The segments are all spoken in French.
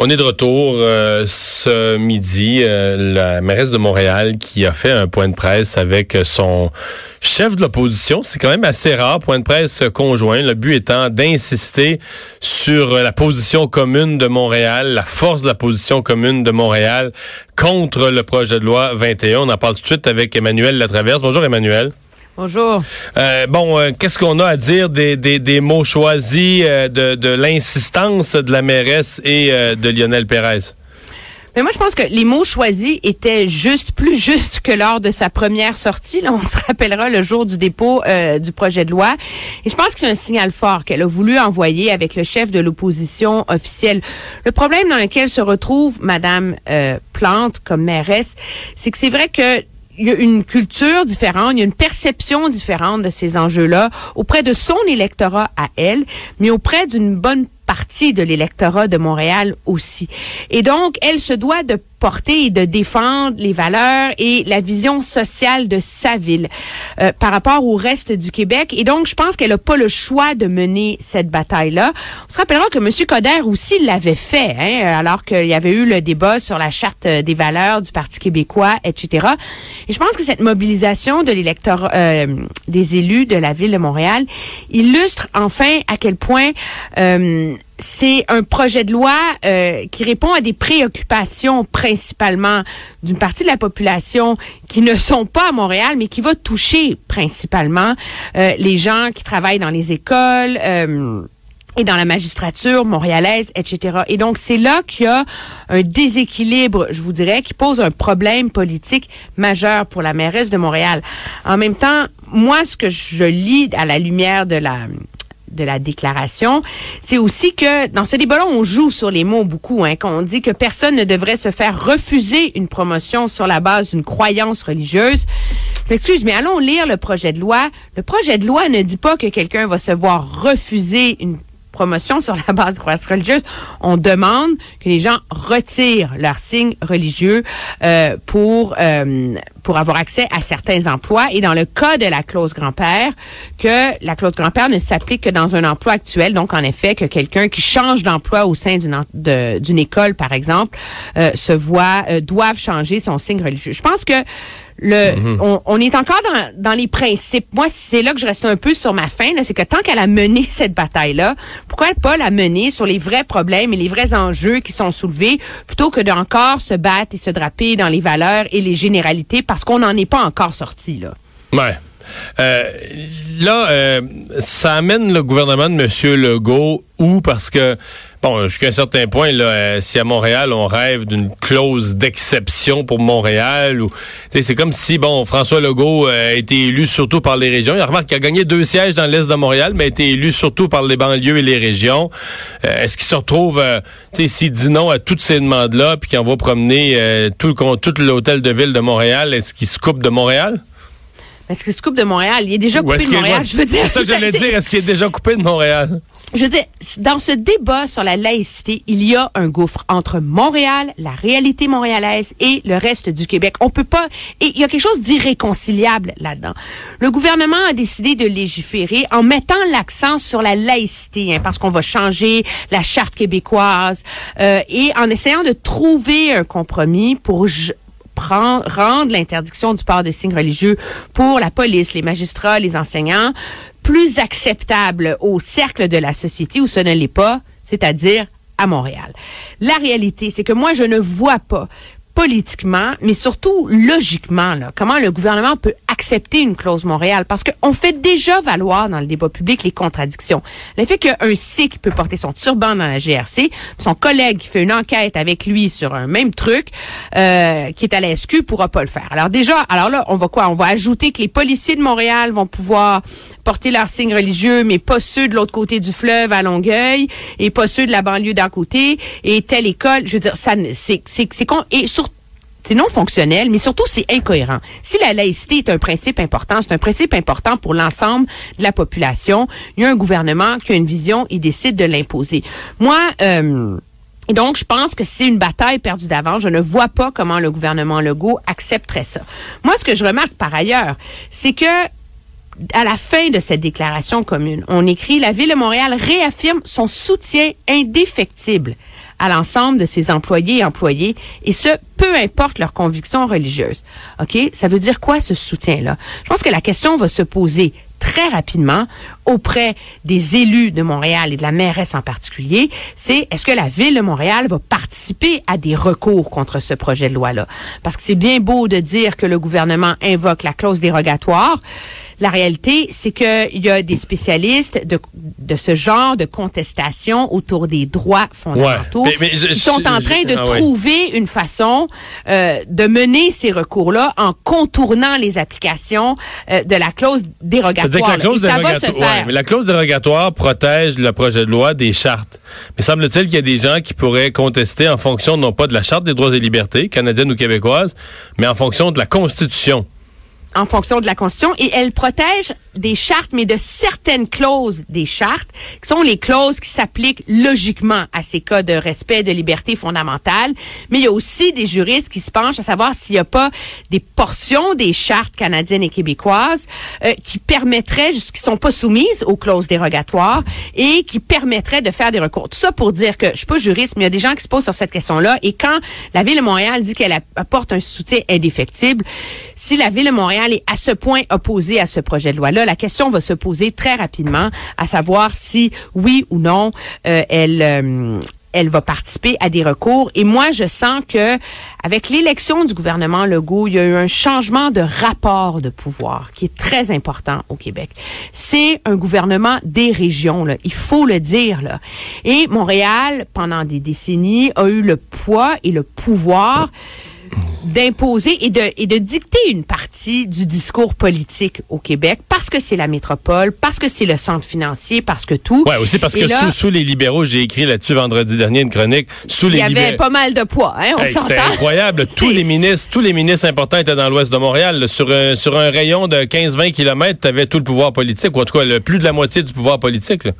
On est de retour euh, ce midi. Euh, la mairesse de Montréal qui a fait un point de presse avec son chef de l'opposition. C'est quand même assez rare, point de presse conjoint. Le but étant d'insister sur la position commune de Montréal, la force de la position commune de Montréal contre le projet de loi 21. On en parle tout de suite avec Emmanuel Latraverse. Bonjour Emmanuel. Bonjour. Euh, bon, euh, qu'est-ce qu'on a à dire des, des, des mots choisis, euh, de, de l'insistance de la mairesse et euh, de Lionel Pérez? Mais moi, je pense que les mots choisis étaient juste, plus justes que lors de sa première sortie. Là, on se rappellera le jour du dépôt euh, du projet de loi. Et je pense que c'est un signal fort qu'elle a voulu envoyer avec le chef de l'opposition officielle. Le problème dans lequel se retrouve Madame euh, Plante comme mairesse, c'est que c'est vrai que il y a une culture différente, il y a une perception différente de ces enjeux-là auprès de son électorat à elle, mais auprès d'une bonne partie de l'électorat de Montréal aussi. Et donc, elle se doit de porter et de défendre les valeurs et la vision sociale de sa ville euh, par rapport au reste du Québec. Et donc, je pense qu'elle n'a pas le choix de mener cette bataille-là. On se rappellera que M. Coder aussi l'avait fait, hein, alors qu'il y avait eu le débat sur la charte des valeurs du Parti québécois, etc. Et je pense que cette mobilisation de l'électorat, euh, des élus de la ville de Montréal illustre enfin à quel point euh, c'est un projet de loi euh, qui répond à des préoccupations principalement d'une partie de la population qui ne sont pas à Montréal, mais qui va toucher principalement euh, les gens qui travaillent dans les écoles. Euh, et dans la magistrature montréalaise, etc. Et donc, c'est là qu'il y a un déséquilibre, je vous dirais, qui pose un problème politique majeur pour la mairesse de Montréal. En même temps, moi, ce que je lis à la lumière de la de la déclaration, c'est aussi que dans ce débat-là, on joue sur les mots beaucoup, hein, qu'on dit que personne ne devrait se faire refuser une promotion sur la base d'une croyance religieuse. Excuse, mais allons lire le projet de loi. Le projet de loi ne dit pas que quelqu'un va se voir refuser une promotion sur la base de croyance religieuse. On demande que les gens retirent leur signe religieux euh, pour euh, pour avoir accès à certains emplois. Et dans le cas de la clause grand-père, que la clause grand-père ne s'applique que dans un emploi actuel. Donc, en effet, que quelqu'un qui change d'emploi au sein d'une d'une école, par exemple, euh, se voit euh, doivent changer son signe religieux. Je pense que le, Mhm. on, on est encore dans, dans les principes. Moi, c'est là que je reste un peu sur ma fin. C'est que tant qu'elle a mené cette bataille-là, pourquoi pas la mener sur les vrais problèmes et les vrais enjeux qui sont soulevés, plutôt que d'encore se battre et se draper dans les valeurs et les généralités, parce qu'on n'en est pas encore sorti là? Ouais. Euh, là, euh, ça amène le gouvernement de M. Legault où? Parce que, bon, jusqu'à un certain point, là, euh, si à Montréal, on rêve d'une clause d'exception pour Montréal, ou c'est comme si, bon, François Legault euh, a été élu surtout par les régions. Il remarque qu'il a gagné deux sièges dans l'Est de Montréal, mais a été élu surtout par les banlieues et les régions. Euh, Est-ce qu'il se retrouve, tu s'il dit non à toutes ces demandes-là, puis qu'il envoie promener tout, tout l'hôtel de ville de Montréal, est-ce qu'il se coupe de Montréal? Parce que ce couple de Montréal, il est déjà Ou coupé de Montréal. Je veux dire, C'est ça que j'allais dire. Est-ce qu'il est déjà coupé de Montréal? Je veux dire, dans ce débat sur la laïcité, il y a un gouffre entre Montréal, la réalité montréalaise et le reste du Québec. On peut pas, et il y a quelque chose d'irréconciliable là-dedans. Le gouvernement a décidé de légiférer en mettant l'accent sur la laïcité, hein, parce qu'on va changer la charte québécoise, euh, et en essayant de trouver un compromis pour rendre l'interdiction du port de signes religieux pour la police, les magistrats, les enseignants plus acceptable au cercle de la société où ce ne l'est pas, c'est-à-dire à Montréal. La réalité, c'est que moi, je ne vois pas politiquement, mais surtout logiquement, là, comment le gouvernement peut accepter une clause Montréal? Parce qu'on fait déjà valoir dans le débat public les contradictions. Le fait qu'un Sikh peut porter son turban dans la GRC, son collègue qui fait une enquête avec lui sur un même truc, euh, qui est à la SQ, pourra pas le faire. Alors déjà, alors là, on va quoi? On va ajouter que les policiers de Montréal vont pouvoir porter leurs signes religieux, mais pas ceux de l'autre côté du fleuve à Longueuil, et pas ceux de la banlieue d'à côté, et telle école. Je veux dire, ça, c'est, c'est, c'est con, et c'est non fonctionnel, mais surtout c'est incohérent. Si la laïcité est un principe important, c'est un principe important pour l'ensemble de la population. Il y a un gouvernement qui a une vision, il décide de l'imposer. Moi, euh, donc, je pense que c'est une bataille perdue d'avance. Je ne vois pas comment le gouvernement Legault accepterait ça. Moi, ce que je remarque par ailleurs, c'est que à la fin de cette déclaration commune, on écrit La Ville de Montréal réaffirme son soutien indéfectible à l'ensemble de ses employés et employés, et ce, peu importe leurs convictions religieuses. OK? Ça veut dire quoi ce soutien-là? Je pense que la question va se poser très rapidement auprès des élus de Montréal et de la mairesse en particulier, c'est est-ce que la ville de Montréal va participer à des recours contre ce projet de loi-là? Parce que c'est bien beau de dire que le gouvernement invoque la clause dérogatoire. La réalité, c'est qu'il y a des spécialistes de, de ce genre de contestation autour des droits fondamentaux qui sont en train de ah trouver une façon euh, de mener ces recours-là en contournant les applications euh, de la clause dérogatoire. La clause mais la dérogatoire protège le projet de loi des chartes. Mais semble-t-il qu'il y a des gens qui pourraient contester en fonction non pas de la charte des droits et libertés canadienne ou québécoise, mais en fonction de la Constitution en fonction de la Constitution et elle protège des chartes, mais de certaines clauses des chartes, qui sont les clauses qui s'appliquent logiquement à ces cas de respect de liberté fondamentale. Mais il y a aussi des juristes qui se penchent à savoir s'il n'y a pas des portions des chartes canadiennes et québécoises euh, qui permettraient, qui sont pas soumises aux clauses dérogatoires et qui permettraient de faire des recours. Tout ça pour dire que je suis pas juriste, mais il y a des gens qui se posent sur cette question-là. Et quand la Ville de Montréal dit qu'elle apporte un soutien indéfectible, si la Ville de Montréal est à ce point opposée à ce projet de loi-là, la question va se poser très rapidement, à savoir si oui ou non euh, elle euh, elle va participer à des recours. Et moi, je sens que avec l'élection du gouvernement Legault, il y a eu un changement de rapport de pouvoir qui est très important au Québec. C'est un gouvernement des régions, là. il faut le dire. Là. Et Montréal, pendant des décennies, a eu le poids et le pouvoir d'imposer et de, et de dicter une partie du discours politique au Québec parce que c'est la métropole, parce que c'est le centre financier, parce que tout. Ouais, aussi parce que sous, les libéraux, j'ai écrit là-dessus vendredi dernier une chronique. Sous les Il y avait pas mal de poids, hein, on C'était incroyable. tous les ministres, tous les ministres importants étaient dans l'ouest de Montréal. Sur un, sur un rayon de 15-20 km, tu avais tout le pouvoir politique, ou en tout cas, le, plus de la moitié du pouvoir politique. Là.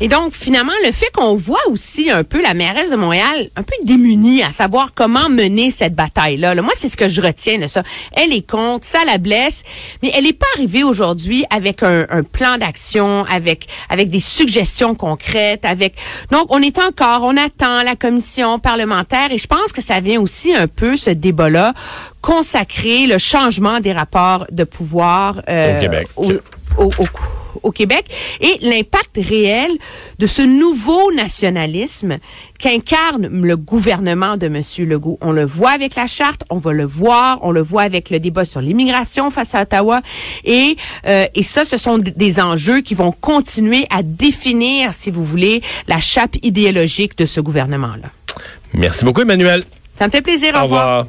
Et donc, finalement, le fait qu'on voit aussi un peu la mairesse de Montréal un peu démunie à savoir comment mener cette bataille-là. Moi, c'est ce que je retiens de ça. Elle est contre, ça la blesse, mais elle n'est pas arrivée aujourd'hui avec un, plan d'action, avec avec des suggestions concrètes, avec. Donc, on est encore, on attend la commission parlementaire et je pense que ça vient aussi un peu ce débat-là consacrer le changement des rapports de pouvoir euh, au Québec. Au, au, au Québec et l'impact réel de ce nouveau nationalisme qu'incarne le gouvernement de M. Legault. On le voit avec la charte, on va le voir, on le voit avec le débat sur l'immigration face à Ottawa et euh, et ça, ce sont des enjeux qui vont continuer à définir, si vous voulez, la chape idéologique de ce gouvernement-là. Merci beaucoup, Emmanuel. Ça me fait plaisir. Au, revoir.